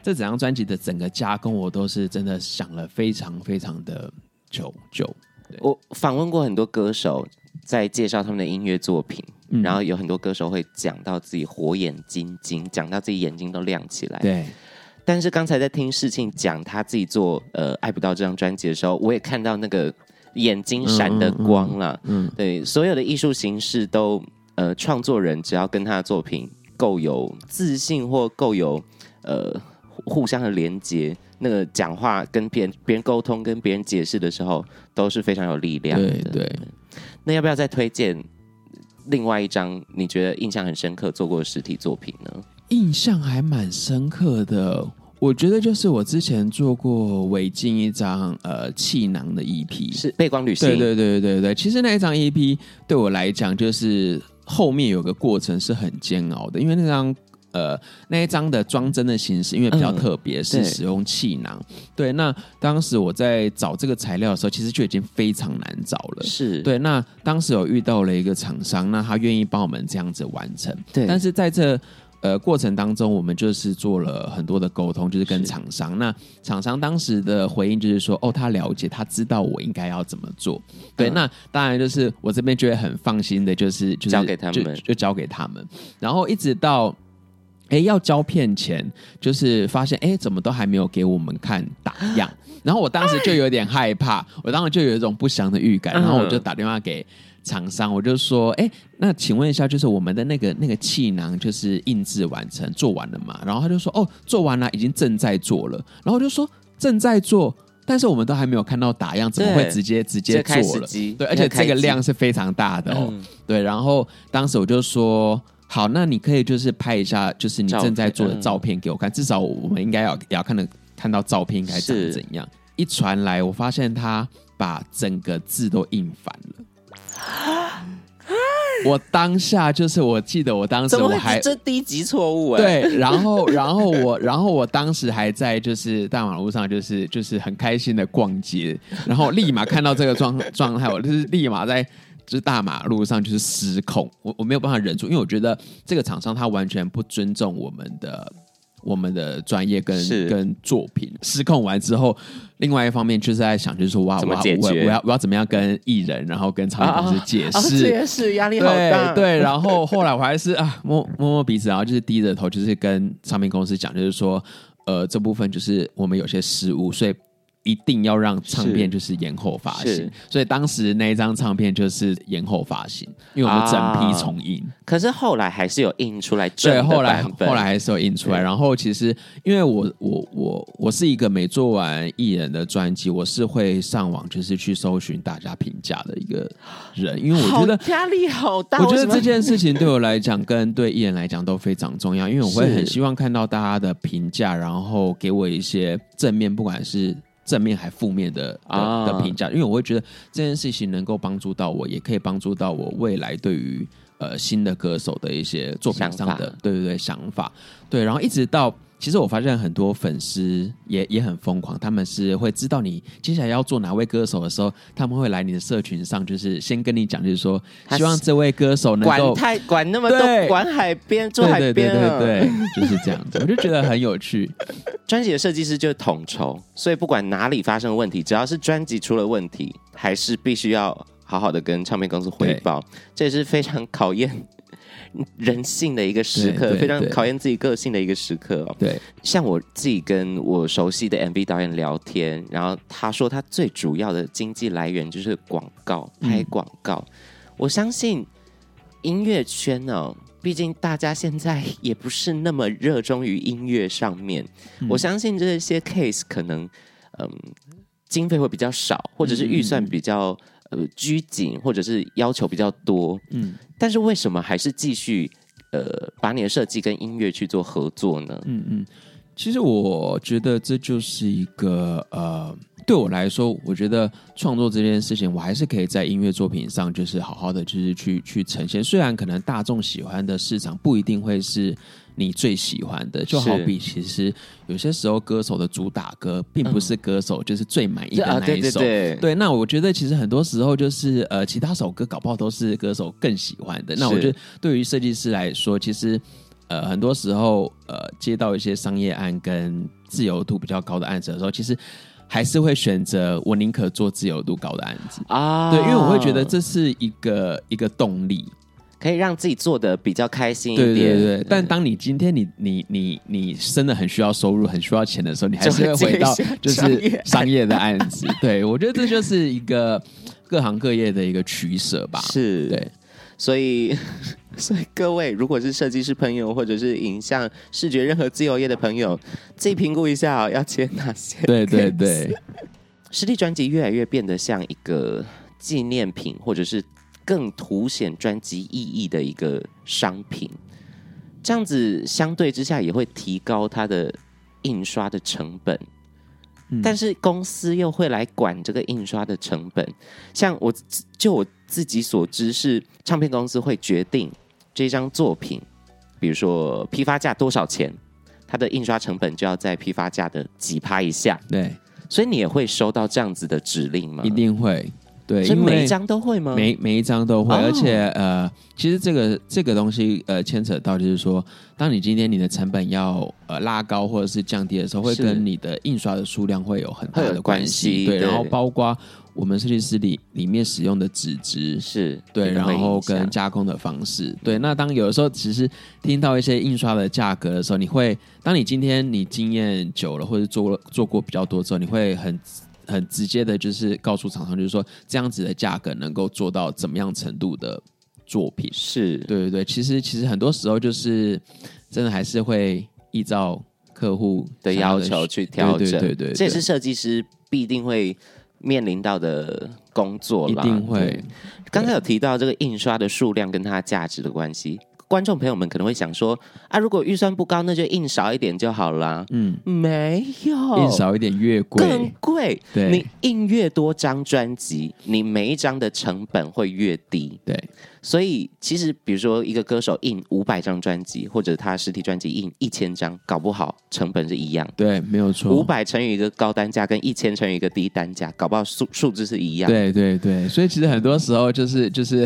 Speaker 1: 这整张专辑的整个加工，我都是真的想了非常非常的久久。
Speaker 2: 我访问过很多歌手，在介绍他们的音乐作品，嗯、然后有很多歌手会讲到自己火眼金睛，讲到自己眼睛都亮起来。
Speaker 1: 对，
Speaker 2: 但是刚才在听世庆讲他自己做呃爱不到这张专辑的时候，我也看到那个。眼睛闪的光了，嗯，嗯，嗯，对，所有的艺术形式都，呃，创作人只要跟他的作品够有自信或够有呃互相的连接，那个讲话跟别人别人沟通跟别人解释的时候都是非常有力量的。
Speaker 1: 对，对，
Speaker 2: 那要不要再推荐另外一张你觉得印象很深刻做过的实体作品呢？
Speaker 1: 印象还蛮深刻的。我觉得就是我之前做过违禁一张呃气囊的 EP，
Speaker 2: 是背光旅行。
Speaker 1: 对对对对对，其实那一张 EP 对我来讲就是后面有个过程是很煎熬的，因为那张。呃，那一张的装帧的形式，因为比较特别，嗯、是使用气囊。对，那当时我在找这个材料的时候，其实就已经非常难找了。
Speaker 2: 是
Speaker 1: 对。那当时有遇到了一个厂商，那他愿意帮我们这样子完成。
Speaker 2: 对。
Speaker 1: 但是在这呃过程当中，我们就是做了很多的沟通，就是跟厂商。那厂商当时的回应就是说，哦，他了解，他知道我应该要怎么做。对。嗯、那当然就是我这边就会很放心的，就是就是
Speaker 2: 交给他们
Speaker 1: 就，就交给他们。然后一直到。哎，要胶片前，就是发现哎，怎么都还没有给我们看打样，然后我当时就有点害怕，我当时就有一种不祥的预感，然后我就打电话给厂商，我就说，哎，那请问一下，就是我们的那个那个气囊，就是印制完成做完了嘛？然后他就说，哦，做完了，已经正在做了。然后我就说正在做，但是我们都还没有看到打样，怎么会直接直接做了？对，而且这个量是非常大的哦。对，然后当时我就说。好，那你可以就是拍一下，就是你正在做的照片给我看，嗯、至少我们应该要也要看的看到照片应该长怎样。一传来，我发现他把整个字都印反了。[LAUGHS] 我当下就是，我记得我当时我还
Speaker 2: 这低级错误哎，
Speaker 1: 对，然后然后我 [LAUGHS] 然后我当时还在就是大马路上就是就是很开心的逛街，然后立马看到这个状状态，我就是立马在。就是大马路上就是失控，我我没有办法忍住，因为我觉得这个厂商他完全不尊重我们的我们的专业跟跟作品。失控完之后，另外一方面就是在想，就是说哇，我要我我要我要怎么样跟艺人，然后跟唱片公司解释，
Speaker 2: 解释压力好大。
Speaker 1: 对，对，然后后来我还是 [LAUGHS] 啊摸摸摸鼻子，然后就是低着头，就是跟唱片公司讲，就是说呃这部分就是我们有些失误，所以。一定要让唱片就是延后发行，所以当时那一张唱片就是延后发行，因为我们整批重印。啊、
Speaker 2: 可是后来还是有印出来，
Speaker 1: 对，后来后来还是有印出来。然后其实因为我我我我是一个没做完艺人的专辑，我是会上网就是去搜寻大家评价的一个人，因为我觉得
Speaker 2: 压力好大。
Speaker 1: 我觉得这件事情对我来讲跟对艺人来讲都非常重要，因为我会很希望看到大家的评价，然后给我一些正面，不管是。正面还负面的的的评价，因为我会觉得这件事情能够帮助到我，也可以帮助到我未来对于呃新的歌手的一些作品上的对对对想法，对，然后一直到。其实我发现很多粉丝也也很疯狂，他们是会知道你接下来要做哪位歌手的时候，他们会来你的社群上，就是先跟你讲，就是说希望这位歌手能够
Speaker 2: 管太管那么多，管海边做海边，
Speaker 1: 对对对对对，就是这样子，[LAUGHS] 我就觉得很有趣。
Speaker 2: 专辑的设计师就是统筹，所以不管哪里发生问题，只要是专辑出了问题，还是必须要好好的跟唱片公司汇报，这也是非常考验。[LAUGHS] 人性的一个时刻，非常考验自己个性的一个时刻哦。
Speaker 1: 对，
Speaker 2: 像我自己跟我熟悉的 MV 导演聊天，然后他说他最主要的经济来源就是广告，拍广告。嗯、我相信音乐圈呢、哦，毕竟大家现在也不是那么热衷于音乐上面。嗯、我相信这些 case 可能，嗯，经费会比较少，或者是预算比较。呃，拘谨或者是要求比较多，嗯，但是为什么还是继续呃把你的设计跟音乐去做合作呢？
Speaker 1: 嗯嗯，其实我觉得这就是一个呃，对我来说，我觉得创作这件事情，我还是可以在音乐作品上就是好好的就是去去呈现，虽然可能大众喜欢的市场不一定会是。你最喜欢的，就好比其实有些时候歌手的主打歌，并不是歌手就是最满意的那一首。对，那我觉得其实很多时候就是呃，其他首歌搞不好都是歌手更喜欢的。那我觉得对于设计师来说，其实呃，很多时候呃，接到一些商业案跟自由度比较高的案子的时候，其实还是会选择我宁可做自由度高的案子啊。对，因为我会觉得这是一个一个动力。
Speaker 2: 可以让自己做的比较开心一点，
Speaker 1: 对对对。但当你今天你你你你真的很需要收入、很需要钱的时候，你还是会回到就是商业的案子。[LAUGHS] 对，我觉得这就是一个 [LAUGHS] 各行各业的一个取舍吧。
Speaker 2: 是，
Speaker 1: 对。
Speaker 2: 所以，[LAUGHS] 所以各位，如果是设计师朋友或者是影像视觉任何自由业的朋友，自己评估一下啊，要接哪些？
Speaker 1: 对对对。
Speaker 2: 实体专辑越来越变得像一个纪念品，或者是。更凸显专辑意义的一个商品，这样子相对之下也会提高它的印刷的成本，嗯、但是公司又会来管这个印刷的成本。像我就我自己所知是唱片公司会决定这张作品，比如说批发价多少钱，它的印刷成本就要在批发价的几趴以下。
Speaker 1: 对，
Speaker 2: 所以你也会收到这样子的指令吗？
Speaker 1: 一定会。对，
Speaker 2: 所以每一张都会吗？
Speaker 1: 每每一张都会，哦、而且呃，其实这个这个东西呃，牵扯到就是说，当你今天你的成本要呃拉高或者是降低的时候，会跟你的印刷的数量会有很大的关系。对，然后包括我们设计师里里面使用的纸质
Speaker 2: 是
Speaker 1: 对，然后跟加工的方式对。那当有的时候其实听到一些印刷的价格的时候，你会当你今天你经验久了或者做了做过比较多之后，你会很。很直接的，就是告诉厂商，就是说这样子的价格能够做到怎么样程度的作品？
Speaker 2: 是
Speaker 1: 对对对。其实其实很多时候就是真的还是会依照客户
Speaker 2: 的要求去调整。
Speaker 1: 对对对，对，对，
Speaker 2: 这也是设计师必定会面临到的工作。
Speaker 1: 一定会。
Speaker 2: 刚才有提到这个印刷的数量跟它价值的关系。观众朋友们可能会想说啊，如果预算不高，那就印少一点就好了。嗯，没有，
Speaker 1: 印少一点越贵，
Speaker 2: 更贵。对，你印越多张专辑，你每一张的成本会越低。
Speaker 1: 对。
Speaker 2: 所以，其实比如说，一个歌手印五百张专辑，或者他实体专辑印一千张，搞不好成本是一样。
Speaker 1: 对，没有错。
Speaker 2: 五百乘以一个高单价，跟一千乘以一个低单价，搞不好数数字是一样。
Speaker 1: 对对对，所以其实很多时候就是就是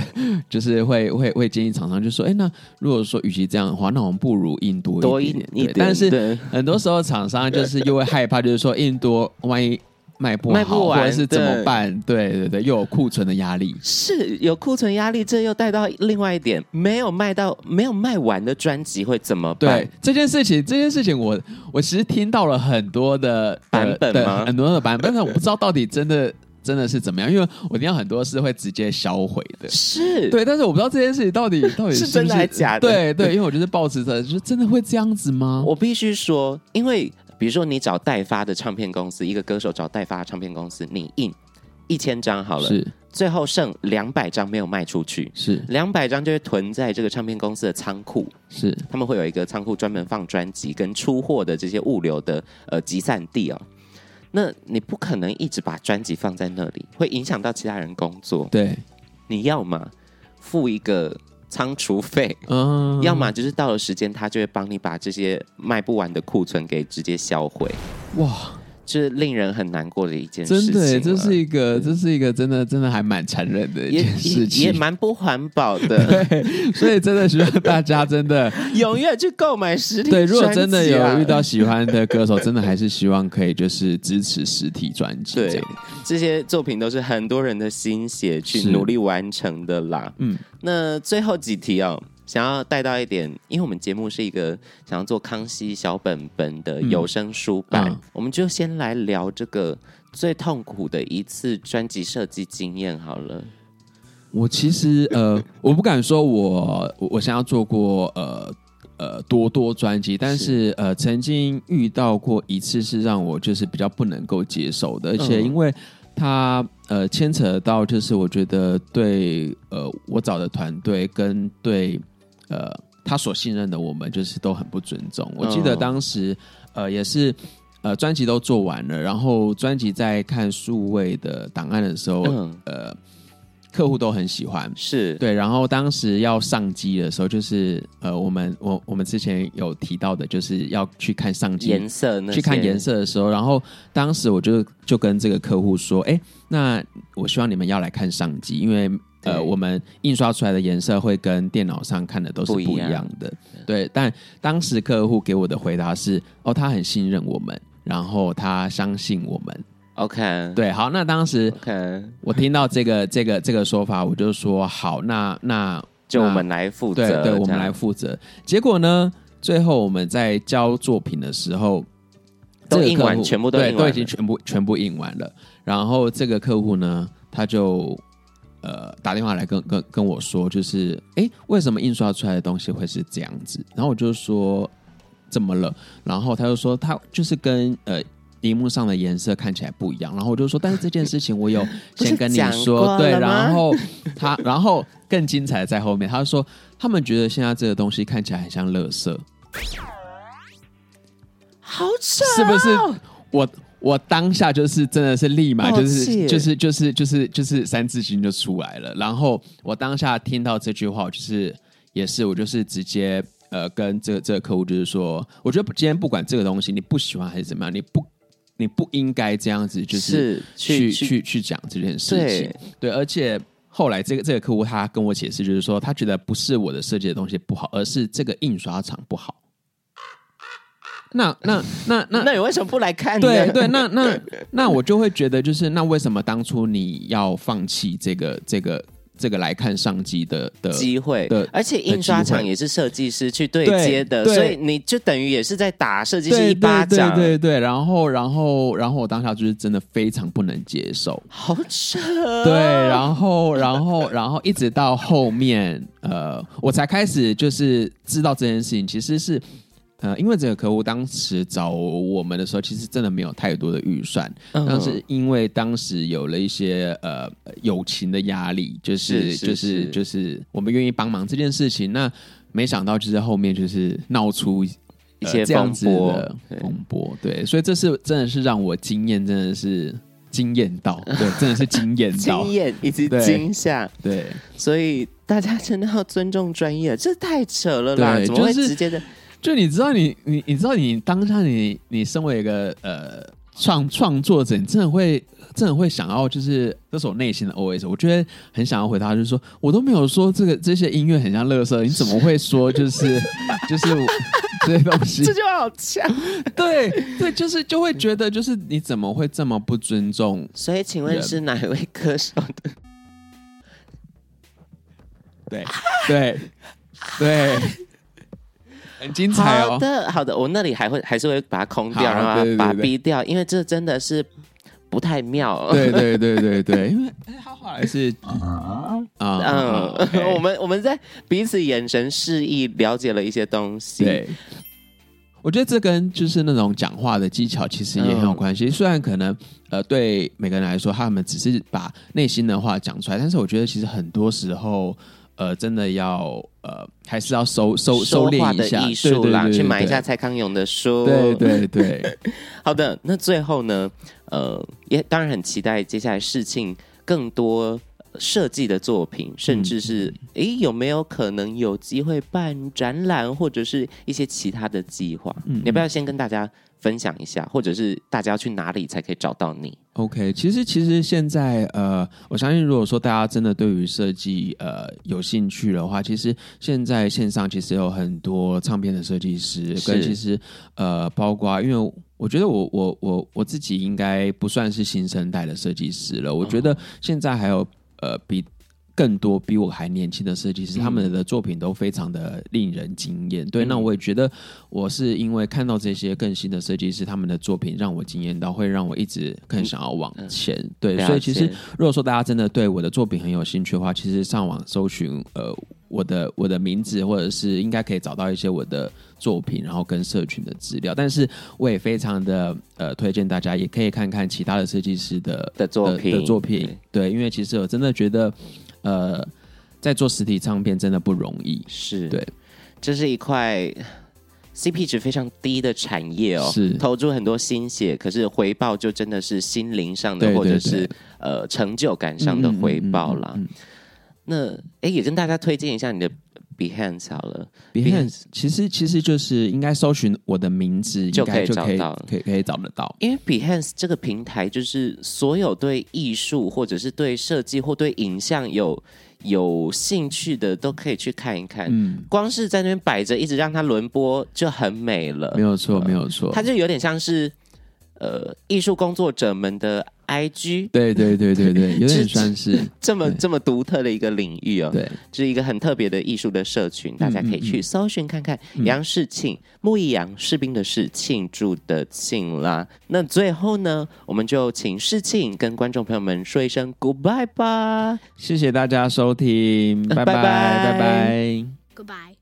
Speaker 1: 就是会会会建议厂商就说，哎，那如果说与其这样的话，那我们不如印多一点。
Speaker 2: 多一点，一点。
Speaker 1: 但是很多时候厂商就是又会害怕，就是说印多万一。卖不好，卖不完或者是怎么办？对对对，又有库存的压力，
Speaker 2: 是有库存压力，这又带到另外一点，没有卖到、没有卖完的专辑会怎么办？
Speaker 1: 对这件事情，这件事情我，我我其实听到了很多的
Speaker 2: 版本吗？
Speaker 1: 很多的版本，但我不知道到底真的真的是怎么样，因为我听到很多是会直接销毁的，
Speaker 2: 是
Speaker 1: 对，但是我不知道这件事情到底到底是，是，是真的还是假的？对对，因为我就是抱持着，就是真的会这样子吗？
Speaker 2: 我必须说，因为。比如说，你找代发的唱片公司，一个歌手找代发的唱片公司，你印一千张好了，
Speaker 1: 是
Speaker 2: 最后剩两百张没有卖出去，
Speaker 1: 是
Speaker 2: 两百张就会囤在这个唱片公司的仓库，
Speaker 1: 是
Speaker 2: 他们会有一个仓库专门放专辑跟出货的这些物流的呃集散地哦。那你不可能一直把专辑放在那里，会影响到其他人工作。
Speaker 1: 对，
Speaker 2: 你要嘛付一个。仓储费，嗯，要么就是到了时间，他就会帮你把这些卖不完的库存给直接销毁。哇！是令人很难过的一件事情，
Speaker 1: 真的，这是一个，这是一个真的，真的还蛮残忍的一件事情，
Speaker 2: 也蛮不环保的。[LAUGHS]
Speaker 1: 对，所以真的希望大家真的 [LAUGHS]
Speaker 2: 踊跃去购买实体。
Speaker 1: 对，如果真的有遇到喜欢的歌手，真的还是希望可以就是支持实体专辑。
Speaker 2: 对，这些作品都是很多人的心血去努力完成的啦。嗯，那最后几题哦。想要带到一点，因为我们节目是一个想要做康熙小本本的有声书版，嗯嗯、我们就先来聊这个最痛苦的一次专辑设计经验好了。
Speaker 1: 我其实呃，我不敢说我我想要做过呃呃多多专辑，但是，是呃曾经遇到过一次是让我就是比较不能够接受的，而且因为它呃牵扯到就是我觉得对呃我找的团队跟对。呃，他所信任的我们就是都很不尊重。我记得当时，呃，也是呃，专辑都做完了，然后专辑在看数位的档案的时候，嗯、呃，客户都很喜欢，
Speaker 2: 是
Speaker 1: 对。然后当时要上机的时候，就是呃，我们我我们之前有提到的，就是要去看上机
Speaker 2: 颜色，
Speaker 1: 去看颜色的时候，然后当时我就就跟这个客户说，哎，那我希望你们要来看上机，因为。呃，我们印刷出来的颜色会跟电脑上看的都是不一样的，对。但当时客户给我的回答是：哦，他很信任我们，然后他相信我们。
Speaker 2: OK，
Speaker 1: 对，好。那当时
Speaker 2: ，OK，
Speaker 1: 我听到这个 [LAUGHS] 这个这个说法，我就说好，那那
Speaker 2: 就我们来负责，
Speaker 1: 对，对，我们来负责。结果呢，最后我们在交作品的时候，
Speaker 2: 都印完，全部都
Speaker 1: 对，都已经全部全部印完了。然后这个客户呢，他就。呃，打电话来跟跟跟我说，就是哎，为什么印刷出来的东西会是这样子？然后我就说怎么了？然后他就说他就是跟呃荧幕上的颜色看起来不一样。然后我就说，但是这件事情我有 [LAUGHS] 先跟你说，对。然后他，然后更精彩的在后面，他说他们觉得现在这个东西看起来很像垃圾，
Speaker 2: 好丑，
Speaker 1: 是不是？我。我当下就是真的是立马就是就是就是就是就是三字经就出来了。然后我当下听到这句话，我就是也是我就是直接呃跟这个这个客户就是说，我觉得今天不管这个东西你不喜欢还是怎么样，你不你不应该这样子就是去去去去讲这件事情。对，对，而且后来这个这个客户他跟我解释，就是说他觉得不是我的设计的东西不好，而是这个印刷厂不好。那那那那 [LAUGHS]
Speaker 2: 那你为什么不来看呢？
Speaker 1: 对对，那那那我就会觉得，就是那为什么当初你要放弃这个这个这个来看上机的的
Speaker 2: 机会？对，而且印刷厂也是设计师去对接的，所以你就等于也是在打设计师一巴掌。
Speaker 1: 对对对，然后然后然后我当下就是真的非常不能接受，
Speaker 2: 好扯。
Speaker 1: 对，然后然后 [LAUGHS] 然后一直到后面，呃，我才开始就是知道这件事情其实是。呃，因为这个客户当时找我们的时候，其实真的没有太多的预算，但、uh. 是因为当时有了一些呃友情的压力，就是，就是就是我们愿意帮忙这件事情。那没想到就是后面就是闹出一些这样子的风波，对，所以这是真的是让我惊艳，真的是惊艳到，[LAUGHS] 对，真的是惊艳到，
Speaker 2: 惊艳以及惊吓，
Speaker 1: 对，
Speaker 2: 所以大家真的要尊重专业，这太扯了啦，对怎么会直接的？
Speaker 1: 就你知道你，你你你知道，你当下你你身为一个呃创创作者，你真的会真的会想要，就是这是我内心的 OS，我觉得很想要回答，就是说我都没有说这个这些音乐很像乐色，你怎么会说就是 [LAUGHS] 就是这些东西？
Speaker 2: 这就好强，
Speaker 1: 对对，就是就会觉得就是你怎么会这么不尊重？
Speaker 2: 所以，请问是哪一位歌手的？
Speaker 1: 对对对。很精彩哦！
Speaker 2: 好的，好的，我那里还会还是会把它空掉，然后把它逼掉，因为这真的是不太妙。
Speaker 1: 对对对对对，[LAUGHS] 因为他后来是啊
Speaker 2: 嗯，我们我们在彼此眼神示意，了解了一些东西。
Speaker 1: 对，我觉得这跟就是那种讲话的技巧其实也很有关系。虽然可能呃，对每个人来说，他们只是把内心的话讲出来，但是我觉得其实很多时候。呃，真的要呃，还是要收收收敛一下
Speaker 2: 艺术啦，去买一下蔡康永的书。
Speaker 1: 对对对，[LAUGHS] [LAUGHS]
Speaker 2: 好的。那最后呢，呃，也当然很期待接下来事情更多设计的作品，甚至是诶、嗯，有没有可能有机会办展览，或者是一些其他的计划？嗯，你要不要先跟大家分享一下，或者是大家要去哪里才可以找到你
Speaker 1: ？OK，其实其实现在呃，我相信如果说大家真的对于设计呃有兴趣的话，其实现在线上其实有很多唱片的设计师，是跟其实呃包括，因为我觉得我我我我自己应该不算是新生代的设计师了，我觉得现在还有呃比。更多比我还年轻的设计师，他们的作品都非常的令人惊艳。对，那我也觉得我是因为看到这些更新的设计师，他们的作品让我惊艳到，会让我一直更想要往前。对，所以其实如果说大家真的对我的作品很有兴趣的话，其实上网搜寻呃我的我的名字，或者是应该可以找到一些我的作品，然后跟社群的资料。但是我也非常的呃推荐大家，也可以看看其他的设计师的
Speaker 2: 的作品
Speaker 1: 的作品。对，因为其实我真的觉得。呃，在做实体唱片真的不容易，
Speaker 2: 是。
Speaker 1: 对，
Speaker 2: 这是一块 CP 值非常低的产业哦，
Speaker 1: 是。
Speaker 2: 投注很多心血，可是回报就真的是心灵上的，或者是呃成就感上的回报啦。嗯嗯嗯。嗯、那哎，也跟大家推荐一下你的 Behance 好了
Speaker 1: ，Behance 其实其实就是应该搜寻我的名字
Speaker 2: 就可以找到，
Speaker 1: 可以可以找得到。
Speaker 2: 因为 Behance 这个平台就是所有对艺术或者是对设计或对影像有有兴趣的都可以去看一看。嗯，光是在那边摆着，一直让它轮播就很美了。
Speaker 1: 没有错，没有错，
Speaker 2: 它就有点像是呃艺术工作者们的。I G
Speaker 1: 对对对对对，[LAUGHS] 有点算是
Speaker 2: 这么这么独特的一个领域哦，
Speaker 1: 对，
Speaker 2: 就是一个很特别的艺术的社群，大家可以去搜寻看看。杨世庆，木易杨，士兵的士，庆祝的庆啦。那最后呢，我们就请世庆跟观众朋友们说一声 Goodbye 吧，
Speaker 1: 谢谢大家收听，拜拜拜拜 Goodbye。